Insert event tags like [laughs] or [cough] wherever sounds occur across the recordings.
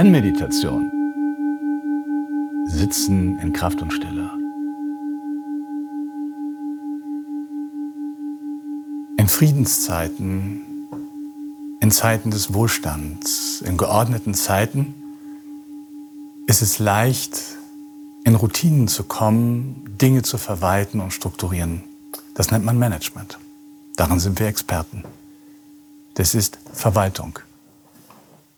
Zen-Meditation. Sitzen in Kraft und Stille. In Friedenszeiten, in Zeiten des Wohlstands, in geordneten Zeiten ist es leicht, in Routinen zu kommen, Dinge zu verwalten und strukturieren. Das nennt man Management. Daran sind wir Experten. Das ist Verwaltung.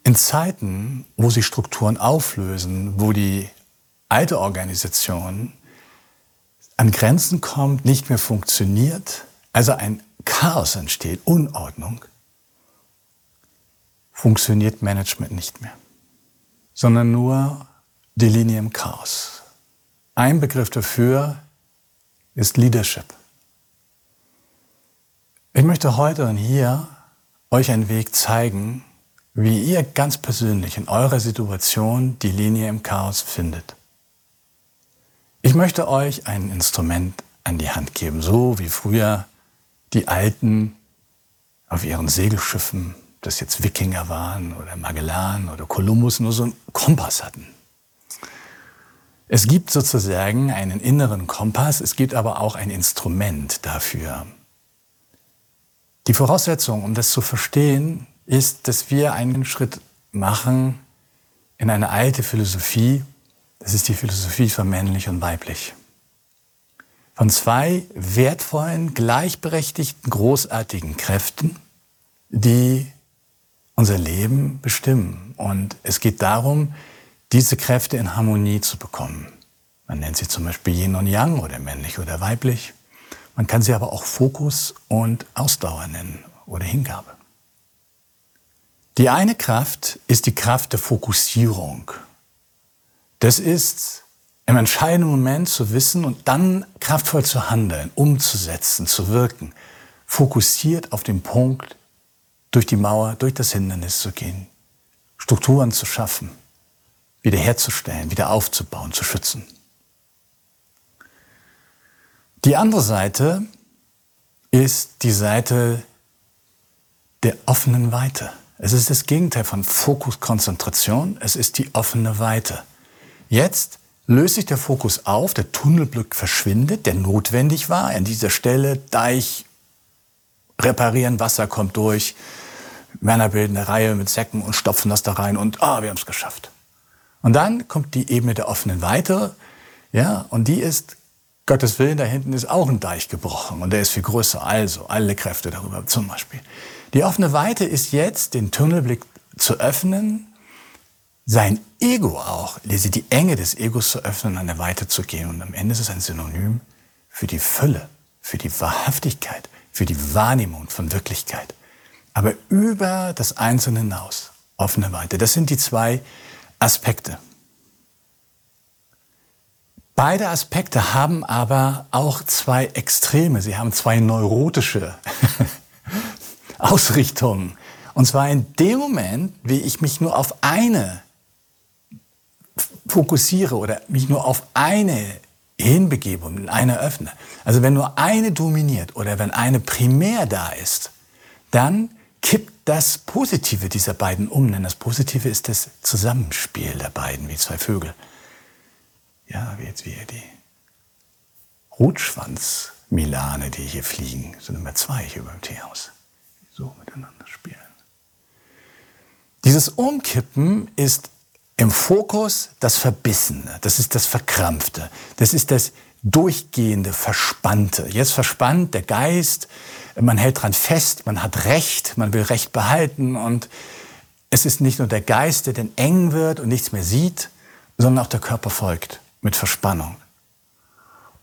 In Zeiten, wo sich Strukturen auflösen, wo die alte Organisation an Grenzen kommt, nicht mehr funktioniert, also ein Chaos entsteht, Unordnung, funktioniert Management nicht mehr, sondern nur die Linie im Chaos. Ein Begriff dafür ist Leadership. Ich möchte heute und hier euch einen Weg zeigen, wie ihr ganz persönlich in eurer Situation die Linie im Chaos findet. Ich möchte euch ein Instrument an die Hand geben, so wie früher die Alten auf ihren Segelschiffen, das jetzt Wikinger waren oder Magellan oder Kolumbus, nur so einen Kompass hatten. Es gibt sozusagen einen inneren Kompass, es gibt aber auch ein Instrument dafür. Die Voraussetzung, um das zu verstehen, ist, dass wir einen Schritt machen in eine alte Philosophie. Das ist die Philosophie von männlich und weiblich. Von zwei wertvollen, gleichberechtigten, großartigen Kräften, die unser Leben bestimmen. Und es geht darum, diese Kräfte in Harmonie zu bekommen. Man nennt sie zum Beispiel Yin und Yang oder männlich oder weiblich. Man kann sie aber auch Fokus und Ausdauer nennen oder Hingabe. Die eine Kraft ist die Kraft der Fokussierung. Das ist im entscheidenden Moment zu wissen und dann kraftvoll zu handeln, umzusetzen, zu wirken, fokussiert auf den Punkt, durch die Mauer, durch das Hindernis zu gehen, Strukturen zu schaffen, wiederherzustellen, wieder aufzubauen, zu schützen. Die andere Seite ist die Seite der offenen Weite. Es ist das Gegenteil von Fokus, Konzentration. Es ist die offene Weite. Jetzt löst sich der Fokus auf, der Tunnelblick verschwindet, der notwendig war. An dieser Stelle Deich reparieren, Wasser kommt durch. Männer bilden eine Reihe mit Säcken und stopfen das da rein und ah, wir haben es geschafft. Und dann kommt die Ebene der offenen Weite, ja, und die ist Gottes Willen, da hinten ist auch ein Deich gebrochen und der ist viel größer. Also alle Kräfte darüber zum Beispiel. Die offene Weite ist jetzt, den Tunnelblick zu öffnen, sein Ego auch, die Enge des Egos zu öffnen, eine Weite zu gehen. Und am Ende ist es ein Synonym für die Fülle, für die Wahrhaftigkeit, für die Wahrnehmung von Wirklichkeit. Aber über das Einzelne hinaus, offene Weite. Das sind die zwei Aspekte. Beide Aspekte haben aber auch zwei Extreme. Sie haben zwei neurotische [laughs] Ausrichtung. Und zwar in dem Moment, wie ich mich nur auf eine fokussiere oder mich nur auf eine hinbegebe eine öffne. Also wenn nur eine dominiert oder wenn eine primär da ist, dann kippt das Positive dieser beiden um. Denn das Positive ist das Zusammenspiel der beiden, wie zwei Vögel. Ja, wie jetzt wie die Rotschwanz-Milane, die hier fliegen, sind immer zwei hier beim Teehaus so miteinander spielen. Dieses Umkippen ist im Fokus das Verbissene, das ist das Verkrampfte, das ist das durchgehende Verspannte. Jetzt verspannt der Geist, man hält dran fest, man hat Recht, man will Recht behalten und es ist nicht nur der Geist, der dann eng wird und nichts mehr sieht, sondern auch der Körper folgt mit Verspannung.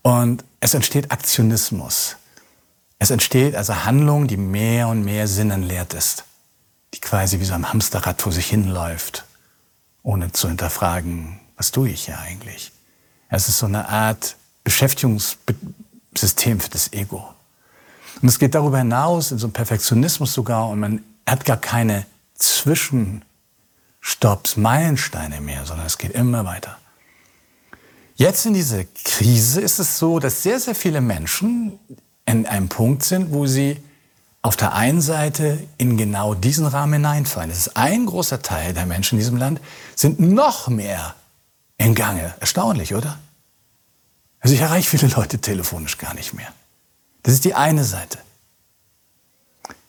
Und es entsteht Aktionismus. Es entsteht also Handlung, die mehr und mehr sinnenleert ist, die quasi wie so ein Hamsterrad vor sich hinläuft, ohne zu hinterfragen, was tue ich hier eigentlich. Es ist so eine Art Beschäftigungssystem für das Ego. Und es geht darüber hinaus in so einem Perfektionismus sogar und man hat gar keine Zwischenstopps, Meilensteine mehr, sondern es geht immer weiter. Jetzt in dieser Krise ist es so, dass sehr, sehr viele Menschen in einem Punkt sind, wo sie auf der einen Seite in genau diesen Rahmen hineinfallen. Es ist ein großer Teil der Menschen in diesem Land, sind noch mehr in Gange. Erstaunlich, oder? Also ich erreiche viele Leute telefonisch gar nicht mehr. Das ist die eine Seite.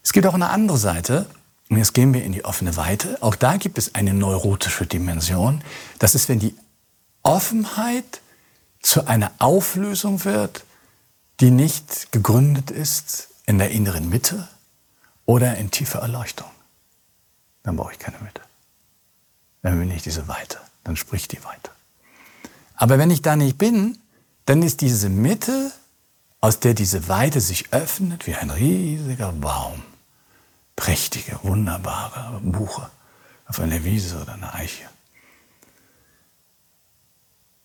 Es gibt auch eine andere Seite, und jetzt gehen wir in die offene Weite. Auch da gibt es eine neurotische Dimension. Das ist, wenn die Offenheit zu einer Auflösung wird, die nicht gegründet ist in der inneren Mitte oder in tiefer Erleuchtung. Dann brauche ich keine Mitte. Dann bin ich diese Weite. Dann spricht die Weite. Aber wenn ich da nicht bin, dann ist diese Mitte, aus der diese Weite sich öffnet, wie ein riesiger Baum. Prächtige, wunderbare Buche auf einer Wiese oder einer Eiche.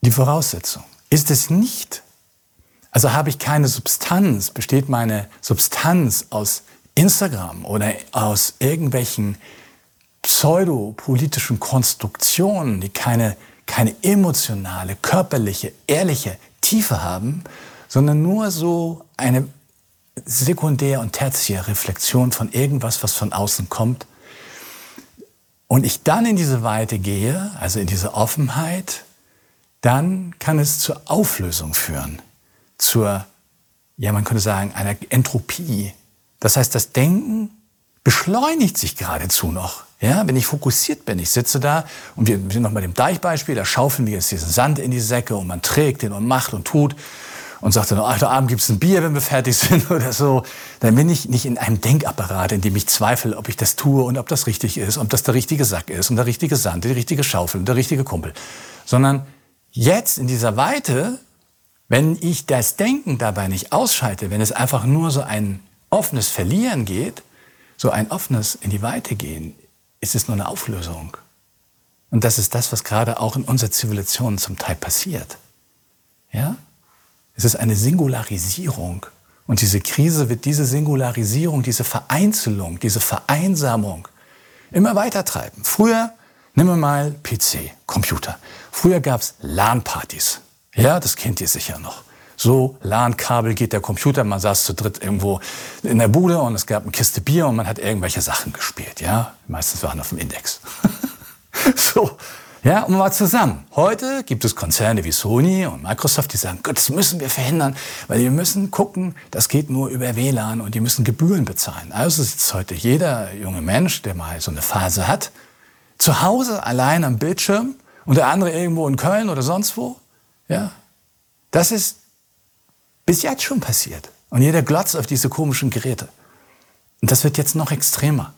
Die Voraussetzung ist es nicht, also habe ich keine Substanz, besteht meine Substanz aus Instagram oder aus irgendwelchen pseudopolitischen Konstruktionen, die keine, keine emotionale, körperliche, ehrliche Tiefe haben, sondern nur so eine sekundär- und tertiäre Reflexion von irgendwas, was von außen kommt. Und ich dann in diese Weite gehe, also in diese Offenheit, dann kann es zur Auflösung führen, zur, ja, man könnte sagen, einer Entropie. Das heißt, das Denken beschleunigt sich geradezu noch. Ja, wenn ich fokussiert bin, ich sitze da und wir sind noch bei dem Deichbeispiel, da schaufeln wir jetzt diesen Sand in die Säcke und man trägt den und macht und tut und sagt dann, heute Abend gibt es ein Bier, wenn wir fertig sind [laughs] oder so, dann bin ich nicht in einem Denkapparat, in dem ich zweifle, ob ich das tue und ob das richtig ist, ob das der richtige Sack ist und der richtige Sand, die richtige Schaufel und der richtige Kumpel, sondern jetzt in dieser Weite, wenn ich das Denken dabei nicht ausschalte, wenn es einfach nur so ein offenes Verlieren geht, so ein offenes in die Weite gehen, ist es nur eine Auflösung. Und das ist das, was gerade auch in unserer Zivilisation zum Teil passiert. Ja? Es ist eine Singularisierung. Und diese Krise wird diese Singularisierung, diese Vereinzelung, diese Vereinsamung immer weiter treiben. Früher, nehmen wir mal PC, Computer. Früher gab's LAN-Partys. Ja, das kennt ihr sicher noch. So, LAN-Kabel geht der Computer, man saß zu dritt irgendwo in der Bude und es gab eine Kiste Bier und man hat irgendwelche Sachen gespielt, ja. Meistens waren auf dem Index. [laughs] so, ja, und mal zusammen. Heute gibt es Konzerne wie Sony und Microsoft, die sagen, Gott, das müssen wir verhindern, weil wir müssen gucken, das geht nur über WLAN und die müssen Gebühren bezahlen. Also sitzt heute jeder junge Mensch, der mal so eine Phase hat, zu Hause allein am Bildschirm und der andere irgendwo in Köln oder sonst wo. Ja, das ist bis jetzt schon passiert. Und jeder glotzt auf diese komischen Geräte. Und das wird jetzt noch extremer.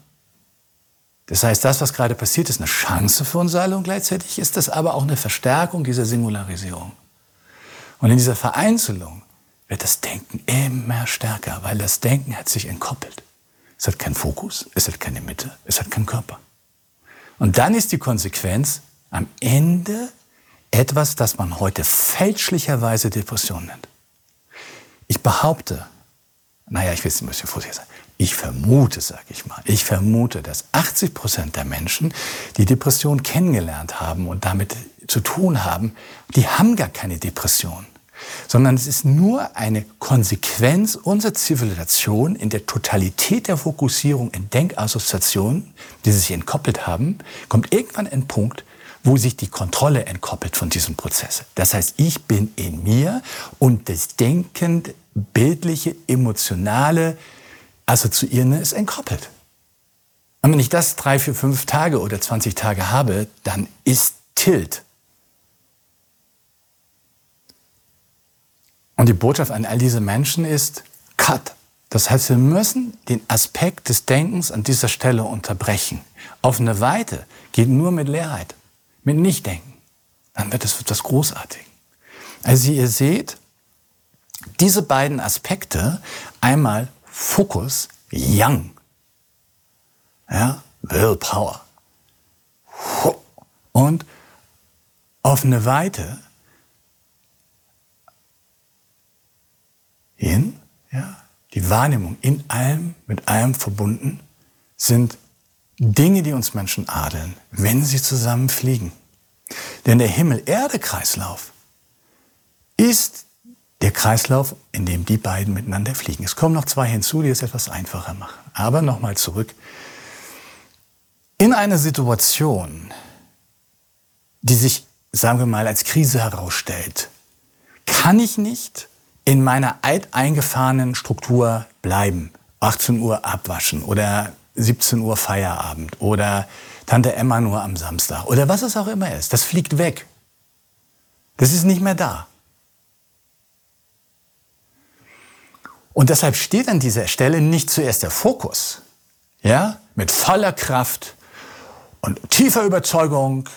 Das heißt, das, was gerade passiert, ist eine Chance für uns alle und gleichzeitig ist das aber auch eine Verstärkung dieser Singularisierung. Und in dieser Vereinzelung wird das Denken immer stärker, weil das Denken hat sich entkoppelt. Es hat keinen Fokus, es hat keine Mitte, es hat keinen Körper. Und dann ist die Konsequenz am Ende etwas, das man heute fälschlicherweise Depression nennt. Ich behaupte, naja, ich will es ein bisschen vorsichtig sein, ich vermute, sage ich mal, ich vermute, dass 80 Prozent der Menschen, die Depression kennengelernt haben und damit zu tun haben, die haben gar keine Depression, sondern es ist nur eine Konsequenz unserer Zivilisation in der Totalität der Fokussierung in Denkassoziationen, die sich entkoppelt haben, kommt irgendwann ein Punkt, wo sich die Kontrolle entkoppelt von diesem Prozess. Das heißt, ich bin in mir und das Denken, bildliche, emotionale, Assoziierende ist entkoppelt. Und wenn ich das drei, vier, fünf Tage oder 20 Tage habe, dann ist Tilt. Und die Botschaft an all diese Menschen ist Cut. Das heißt, wir müssen den Aspekt des Denkens an dieser Stelle unterbrechen. Auf eine Weite geht nur mit Leerheit, mit Nichtdenken. Dann wird es etwas Großartiges. Also ihr seht, diese beiden Aspekte, einmal Fokus, Yang. Ja, Willpower. Und auf eine Weite hin, ja, die Wahrnehmung in allem, mit allem verbunden, sind Dinge, die uns Menschen adeln, wenn sie zusammen fliegen. Denn der Himmel-Erde-Kreislauf ist der Kreislauf, in dem die beiden miteinander fliegen. Es kommen noch zwei hinzu, die es etwas einfacher machen. Aber nochmal zurück. In einer Situation, die sich, sagen wir mal, als Krise herausstellt, kann ich nicht in meiner alteingefahrenen Struktur bleiben. 18 Uhr abwaschen oder 17 Uhr Feierabend oder Tante Emma nur am Samstag oder was es auch immer ist. Das fliegt weg. Das ist nicht mehr da. Und deshalb steht an dieser Stelle nicht zuerst der Fokus, ja, mit voller Kraft und tiefer Überzeugung,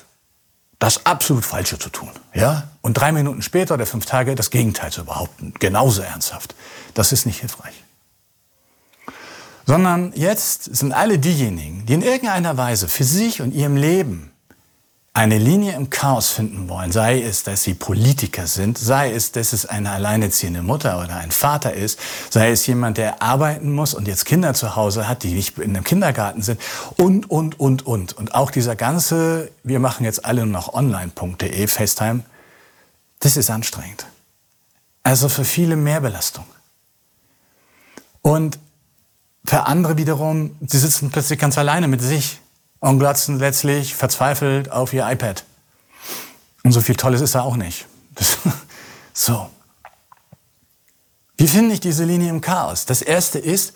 das absolut Falsche zu tun, ja, und drei Minuten später oder fünf Tage das Gegenteil zu behaupten, genauso ernsthaft. Das ist nicht hilfreich. Sondern jetzt sind alle diejenigen, die in irgendeiner Weise für sich und ihrem Leben eine Linie im Chaos finden wollen, sei es, dass sie Politiker sind, sei es, dass es eine alleinerziehende Mutter oder ein Vater ist, sei es jemand, der arbeiten muss und jetzt Kinder zu Hause hat, die nicht in einem Kindergarten sind und, und, und, und. Und auch dieser ganze, wir machen jetzt alle nur noch online.de, FaceTime, das ist anstrengend. Also für viele mehr Belastung. Und für andere wiederum, sie sitzen plötzlich ganz alleine mit sich und glotzen letztlich verzweifelt auf ihr iPad. Und so viel Tolles ist da auch nicht. [laughs] So. Wie finde ich diese Linie im Chaos? Das erste ist,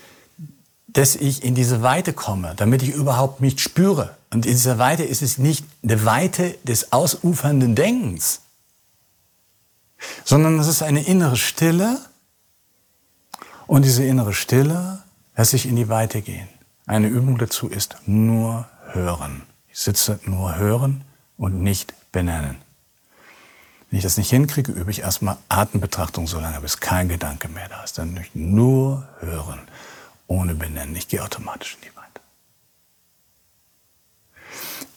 dass ich in diese Weite komme, damit ich überhaupt mich spüre. Und in dieser Weite ist es nicht eine Weite des ausufernden Denkens, sondern es ist eine innere Stille. Und diese innere Stille lässt sich in die Weite gehen. Eine Übung dazu ist nur hören. Ich sitze nur hören und nicht benennen. Wenn ich das nicht hinkriege, übe ich erstmal Atembetrachtung so lange, bis kein Gedanke mehr da ist. Dann nur hören, ohne benennen. Ich gehe automatisch in die Weite.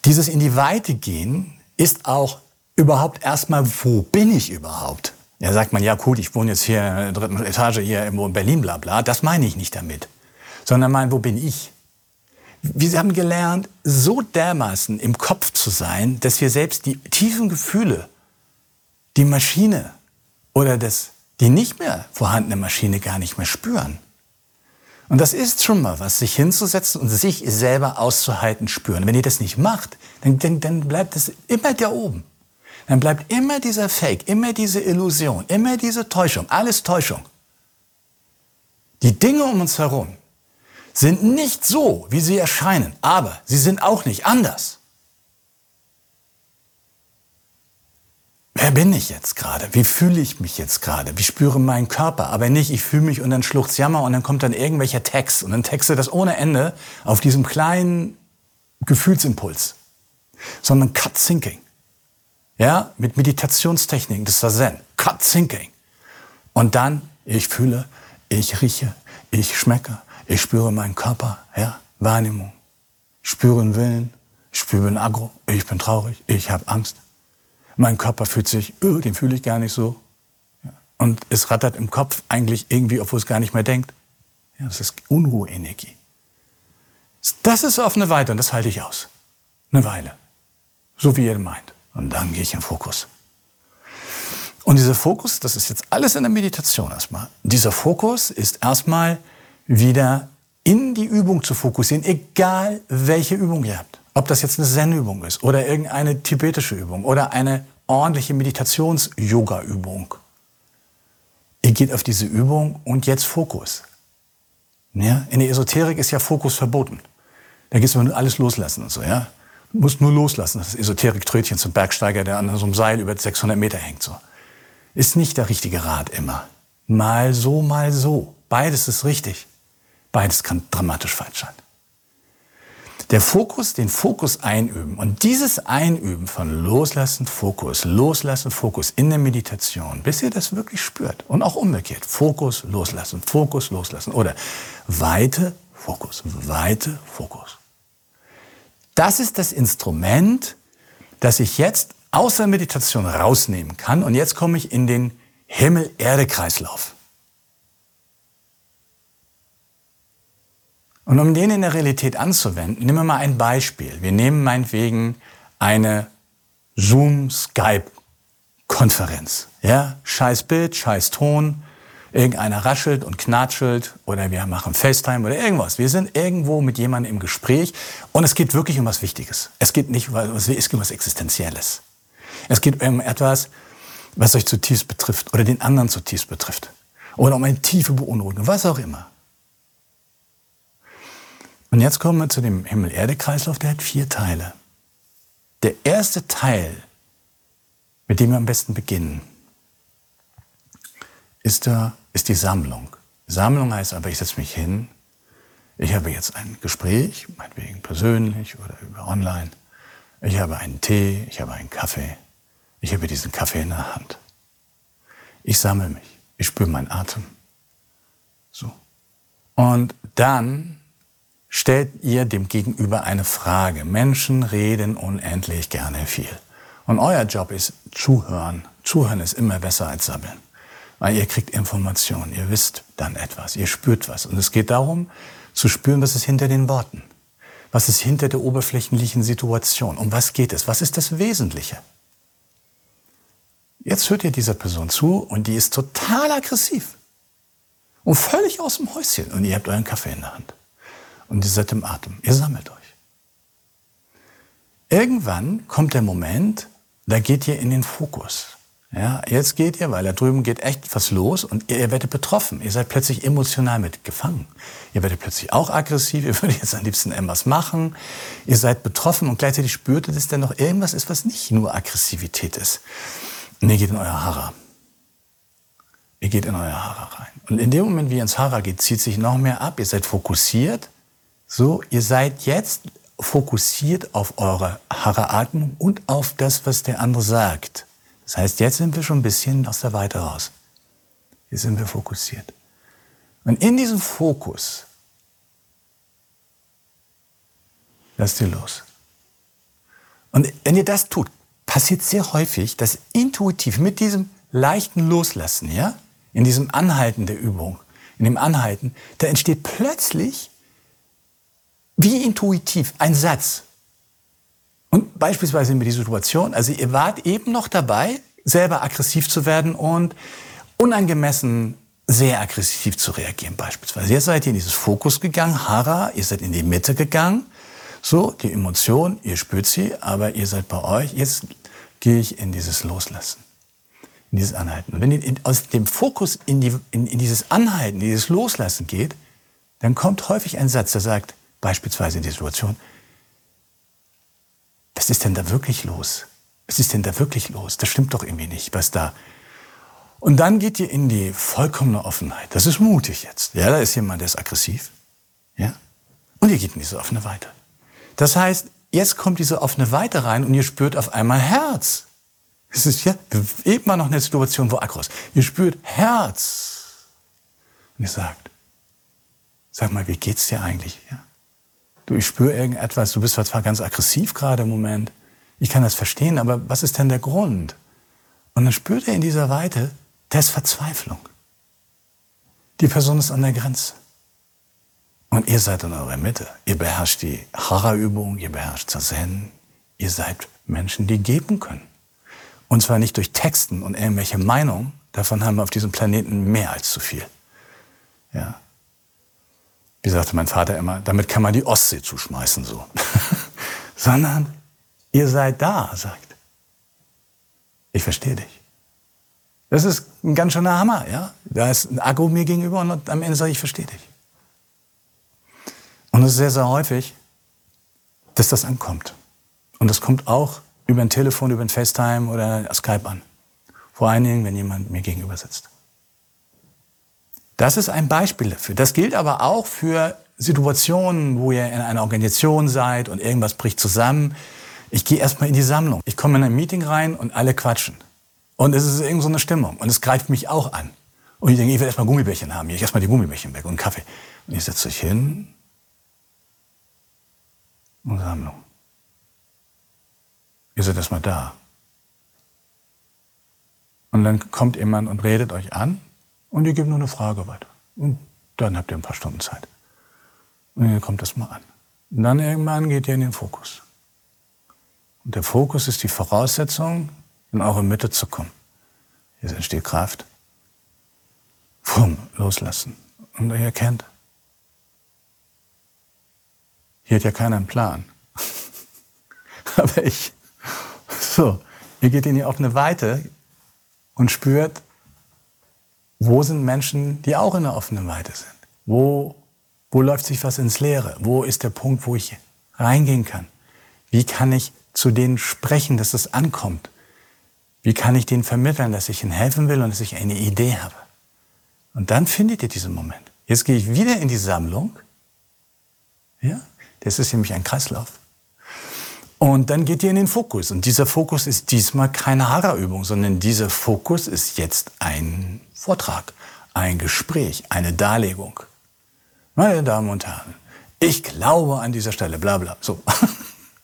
Dieses in die Weite gehen ist auch überhaupt erstmal, wo bin ich überhaupt? Ja, sagt man, ja gut, ich wohne jetzt hier in der dritten Etage hier irgendwo in Berlin, bla bla. Das meine ich nicht damit. Sondern mein, wo bin ich? Wir haben gelernt, so dermaßen im Kopf zu sein, dass wir selbst die tiefen Gefühle, die Maschine oder das, die nicht mehr vorhandene Maschine gar nicht mehr spüren. Und das ist schon mal was, sich hinzusetzen und sich selber auszuhalten spüren. Wenn ihr das nicht macht, dann, dann, dann bleibt es immer da oben. Dann bleibt immer dieser Fake, immer diese Illusion, immer diese Täuschung, alles Täuschung. Die Dinge um uns herum, sind nicht so, wie sie erscheinen, aber sie sind auch nicht anders. Wer bin ich jetzt gerade? Wie fühle ich mich jetzt gerade? Wie spüre meinen Körper? Aber nicht, ich fühle mich und dann schluchzt Jammer und dann kommt dann irgendwelcher Text und dann texte das ohne Ende auf diesem kleinen Gefühlsimpuls, sondern Cut Thinking. Ja, mit Meditationstechniken, das war Zen. Cut Thinking. Und dann, ich fühle, ich rieche, ich schmecke, ich spüre meinen Körper, ja, Wahrnehmung. Ich spüre einen Willen, ich spüre einen Agro, ich bin traurig, ich habe Angst. Mein Körper fühlt sich, öh, den fühle ich gar nicht so. Und es rattert im Kopf eigentlich irgendwie, obwohl es gar nicht mehr denkt. Ja, das ist Unruheenergie. Das ist auf eine Weile und das halte ich aus. Eine Weile. So wie ihr meint. Und dann gehe ich in Fokus. Und dieser Fokus, das ist jetzt alles in der Meditation erstmal. Dieser Fokus ist erstmal wieder in die Übung zu fokussieren, egal welche Übung ihr habt. Ob das jetzt eine Zen-Übung ist oder irgendeine tibetische Übung oder eine ordentliche Meditations-Yoga-Übung. Ihr geht auf diese Übung und jetzt Fokus. Ja? In der Esoterik ist ja Fokus verboten. Da geht es nur alles loslassen und so, ja. Du musst nur loslassen, das Esoterik-Trötchen zum Bergsteiger, der an so einem Seil über 600 Meter hängt, so. Ist nicht der richtige Rat immer. Mal so, mal so. Beides ist richtig. Beides kann dramatisch falsch sein. Der Fokus, den Fokus einüben und dieses Einüben von Loslassen, Fokus, Loslassen, Fokus in der Meditation, bis ihr das wirklich spürt und auch umgekehrt. Fokus, Loslassen, Fokus, Loslassen oder Weite, Fokus, Weite, Fokus. Das ist das Instrument, das ich jetzt aus der Meditation rausnehmen kann und jetzt komme ich in den Himmel-Erde-Kreislauf. Und um den in der Realität anzuwenden, nehmen wir mal ein Beispiel. Wir nehmen meinetwegen eine Zoom-Skype Konferenz. Ja, scheiß Bild, scheiß Ton, irgendeiner raschelt und knatschelt oder wir machen FaceTime oder irgendwas. Wir sind irgendwo mit jemandem im Gespräch und es geht wirklich um was Wichtiges. Es geht nicht um was, um was Existenzielles. Es geht um etwas, was euch zutiefst betrifft oder den anderen zutiefst betrifft. Oder um eine tiefe Beunruhigung, was auch immer. Und jetzt kommen wir zu dem Himmel-Erde-Kreislauf, der hat vier Teile. Der erste Teil, mit dem wir am besten beginnen, ist, da, ist die Sammlung. Sammlung heißt aber, ich setze mich hin, ich habe jetzt ein Gespräch, meinetwegen persönlich oder über online. Ich habe einen Tee, ich habe einen Kaffee. Ich habe diesen Kaffee in der Hand. Ich sammle mich. Ich spüre meinen Atem. So. Und dann stellt ihr dem Gegenüber eine Frage. Menschen reden unendlich gerne viel. Und euer Job ist zuhören. Zuhören ist immer besser als sammeln. Weil ihr kriegt Informationen, ihr wisst dann etwas, ihr spürt was. Und es geht darum, zu spüren, was ist hinter den Worten. Was ist hinter der oberflächlichen Situation? Um was geht es? Was ist das Wesentliche? Jetzt hört ihr dieser Person zu und die ist total aggressiv und völlig aus dem Häuschen und ihr habt euren Kaffee in der Hand und ihr seid im Atem. Ihr sammelt euch. Irgendwann kommt der Moment, da geht ihr in den Fokus. Ja, jetzt geht ihr, weil da drüben geht echt was los und ihr, ihr werdet betroffen. Ihr seid plötzlich emotional mitgefangen. Ihr werdet plötzlich auch aggressiv, ihr würdet jetzt am liebsten irgendwas machen. Ihr seid betroffen und gleichzeitig spürt ihr, dass da noch irgendwas ist, was nicht nur Aggressivität ist. Und ihr geht in euer Hara. Ihr geht in euer Hara rein. Und in dem Moment, wie ihr ins Hara geht, zieht sich noch mehr ab. Ihr seid fokussiert. So, ihr seid jetzt fokussiert auf eure Hara-Atmung und auf das, was der andere sagt. Das heißt, jetzt sind wir schon ein bisschen aus der Weite raus. Jetzt sind wir fokussiert. Und in diesem Fokus lasst ihr los. Und wenn ihr das tut, passiert sehr häufig, dass intuitiv mit diesem leichten Loslassen, ja, in diesem Anhalten der Übung, in dem Anhalten, da entsteht plötzlich wie intuitiv ein Satz, und beispielsweise mit dieser Situation, also ihr wart eben noch dabei, selber aggressiv zu werden und unangemessen sehr aggressiv zu reagieren beispielsweise. Jetzt seid ihr in dieses Fokus gegangen, Hara, ihr seid in die Mitte gegangen, so, die Emotion, ihr spürt sie, aber ihr seid bei euch, jetzt gehe ich in dieses Loslassen, in dieses Anhalten. Und wenn ihr aus dem Fokus in, die, in, in dieses Anhalten, in dieses Loslassen geht, dann kommt häufig ein Satz, der sagt, beispielsweise in der Situation, was ist denn da wirklich los? Was ist denn da wirklich los? Das stimmt doch irgendwie nicht, was da. Und dann geht ihr in die vollkommene Offenheit. Das ist mutig jetzt. Ja, da ist jemand, der ist aggressiv. Ja? Und ihr geht in diese offene Weite. Das heißt, jetzt kommt diese offene Weite rein und ihr spürt auf einmal Herz. Es ist ja eben mal noch eine Situation, wo Akros. Ihr spürt Herz. Und ihr sagt, sag mal, wie geht's dir eigentlich? Ja? Du, ich spüre irgendetwas, du bist zwar ganz aggressiv gerade im Moment, ich kann das verstehen, aber was ist denn der Grund? Und dann spürt er in dieser Weite, da ist Verzweiflung. Die Person ist an der Grenze. Und ihr seid in eurer Mitte. Ihr beherrscht die Hara-Übung, ihr beherrscht Zazen. Ihr seid Menschen, die geben können. Und zwar nicht durch Texten und irgendwelche Meinungen. Davon haben wir auf diesem Planeten mehr als zu viel. Ja wie sagte mein Vater immer, damit kann man die Ostsee zuschmeißen, so. [laughs] Sondern ihr seid da, sagt. Ich verstehe dich. Das ist ein ganz schöner Hammer, ja. Da ist ein Akku mir gegenüber und am Ende sage ich, ich verstehe dich. Und es ist sehr, sehr häufig, dass das ankommt. Und das kommt auch über ein Telefon, über ein FaceTime oder Skype an. Vor allen Dingen, wenn jemand mir gegenüber sitzt. Das ist ein Beispiel dafür. Das gilt aber auch für Situationen, wo ihr in einer Organisation seid und irgendwas bricht zusammen. Ich gehe erstmal in die Sammlung. Ich komme in ein Meeting rein und alle quatschen. Und es ist irgend so eine Stimmung. Und es greift mich auch an. Und ich denke, ich will erstmal Gummibärchen haben. Ich erstmal die Gummibärchen weg und Kaffee. Und ihr setzt euch hin und Sammlung. Ihr seid erstmal da. Und dann kommt jemand und redet euch an und ihr gebt nur eine Frage weiter. Und dann habt ihr ein paar Stunden Zeit. Und ihr kommt das mal an. Und dann irgendwann geht ihr in den Fokus. Und der Fokus ist die Voraussetzung, in eure Mitte zu kommen. Hier entsteht Kraft. Fumm, loslassen. Und ihr erkennt, hier hat ja keiner einen Plan. [laughs] Aber ich, so, ihr geht in die offene Weite und spürt, wo sind Menschen, die auch in der offenen Weite sind? Wo, wo läuft sich was ins Leere? Wo ist der Punkt, wo ich reingehen kann? Wie kann ich zu denen sprechen, dass es ankommt? Wie kann ich denen vermitteln, dass ich ihnen helfen will und dass ich eine Idee habe? Und dann findet ihr diesen Moment. Jetzt gehe ich wieder in die Sammlung. Ja, das ist nämlich ein Kreislauf. Und dann geht ihr in den Fokus. Und dieser Fokus ist diesmal keine Hara-Übung, sondern dieser Fokus ist jetzt ein Vortrag, ein Gespräch, eine Darlegung. Meine Damen und Herren, ich glaube an dieser Stelle, bla bla. So.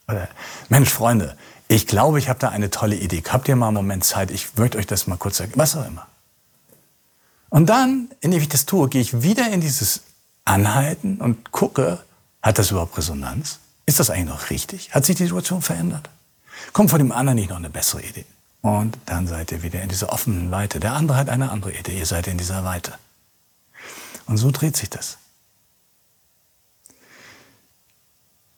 [laughs] Mensch, Freunde, ich glaube, ich habe da eine tolle Idee. Habt ihr mal einen Moment Zeit? Ich möchte euch das mal kurz sagen. Was auch immer. Und dann, indem ich das tue, gehe ich wieder in dieses Anhalten und gucke, hat das überhaupt Resonanz? Ist das eigentlich noch richtig? Hat sich die Situation verändert? Kommt von dem anderen nicht noch eine bessere Idee? Und dann seid ihr wieder in dieser offenen Weite. Der andere hat eine andere Idee. Ihr seid in dieser Weite. Und so dreht sich das.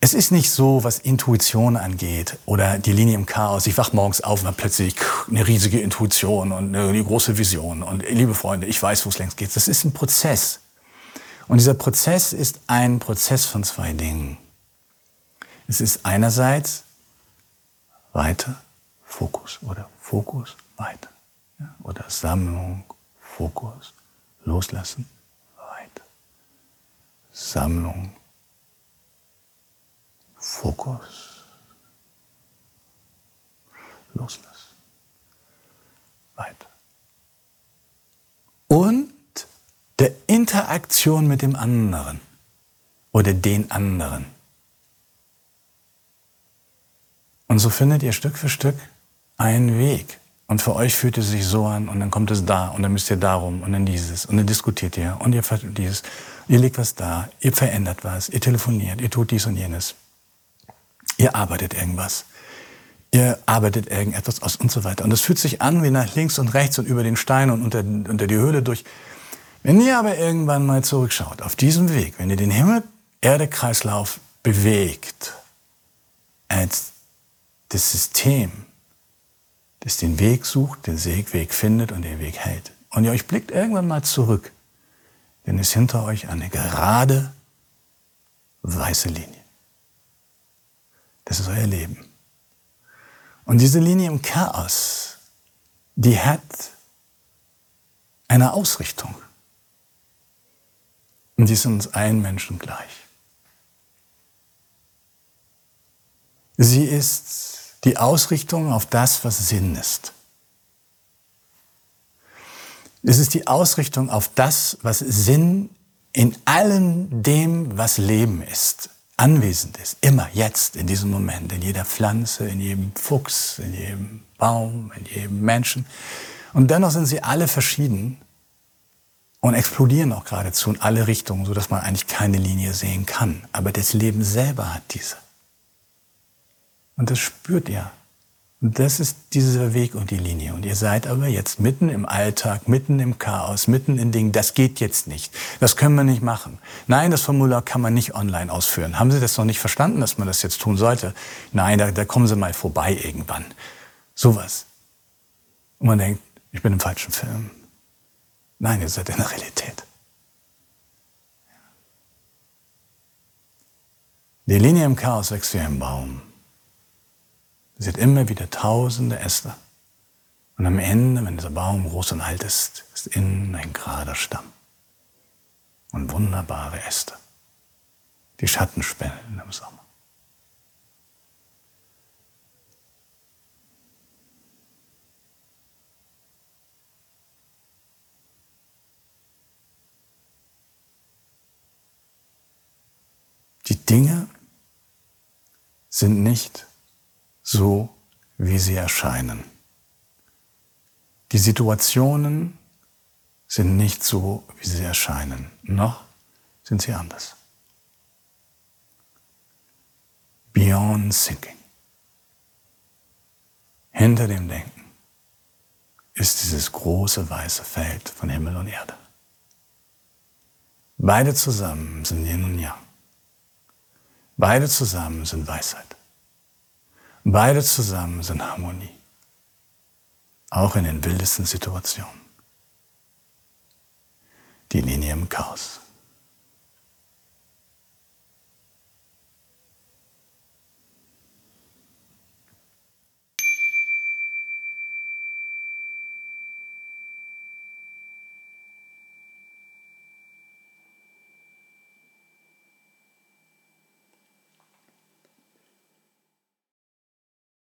Es ist nicht so, was Intuition angeht oder die Linie im Chaos. Ich wach morgens auf und habe plötzlich eine riesige Intuition und eine große Vision. Und liebe Freunde, ich weiß, wo es längst geht. Das ist ein Prozess. Und dieser Prozess ist ein Prozess von zwei Dingen. Es ist einerseits weiter Fokus oder Fokus weiter. Ja, oder Sammlung, Fokus, loslassen, weiter. Sammlung, Fokus, loslassen, weiter. Und der Interaktion mit dem anderen oder den anderen. Und so findet ihr Stück für Stück einen Weg. Und für euch fühlt es sich so an und dann kommt es da und dann müsst ihr darum und dann dieses und dann diskutiert ihr und ihr dieses. Ihr legt was da, ihr verändert was, ihr telefoniert, ihr tut dies und jenes. Ihr arbeitet irgendwas. Ihr arbeitet irgendetwas aus und so weiter. Und es fühlt sich an wie nach links und rechts und über den Stein und unter, unter die Höhle durch. Wenn ihr aber irgendwann mal zurückschaut auf diesem Weg, wenn ihr den Himmel-Erde-Kreislauf bewegt, als das System, das den Weg sucht, den Weg findet und den Weg hält. Und ihr euch blickt irgendwann mal zurück, dann ist hinter euch eine gerade weiße Linie. Das ist euer Leben. Und diese Linie im Chaos, die hat eine Ausrichtung. Und die ist uns allen Menschen gleich. Sie ist die Ausrichtung auf das, was Sinn ist. Es ist die Ausrichtung auf das, was Sinn in allem dem, was Leben ist, anwesend ist. Immer, jetzt, in diesem Moment, in jeder Pflanze, in jedem Fuchs, in jedem Baum, in jedem Menschen. Und dennoch sind sie alle verschieden und explodieren auch geradezu in alle Richtungen, sodass man eigentlich keine Linie sehen kann. Aber das Leben selber hat diese. Und das spürt ihr. Und das ist dieser Weg und die Linie. Und ihr seid aber jetzt mitten im Alltag, mitten im Chaos, mitten in Dingen. Das geht jetzt nicht. Das können wir nicht machen. Nein, das Formular kann man nicht online ausführen. Haben Sie das noch nicht verstanden, dass man das jetzt tun sollte? Nein, da, da kommen Sie mal vorbei irgendwann. Sowas. Und man denkt, ich bin im falschen Film. Nein, ihr seid in der Realität. Die Linie im Chaos wächst wie ein Baum. Sie hat immer wieder tausende Äste. Und am Ende, wenn dieser Baum groß und alt ist, ist innen ein gerader Stamm. Und wunderbare Äste, die Schatten spenden im Sommer. Die Dinge sind nicht so, wie sie erscheinen. Die Situationen sind nicht so, wie sie erscheinen, noch sind sie anders. Beyond Thinking. Hinter dem Denken ist dieses große weiße Feld von Himmel und Erde. Beide zusammen sind Yin und Yang. Beide zusammen sind Weisheit. Beide zusammen sind Harmonie. Auch in den wildesten Situationen. Die Linie im Chaos.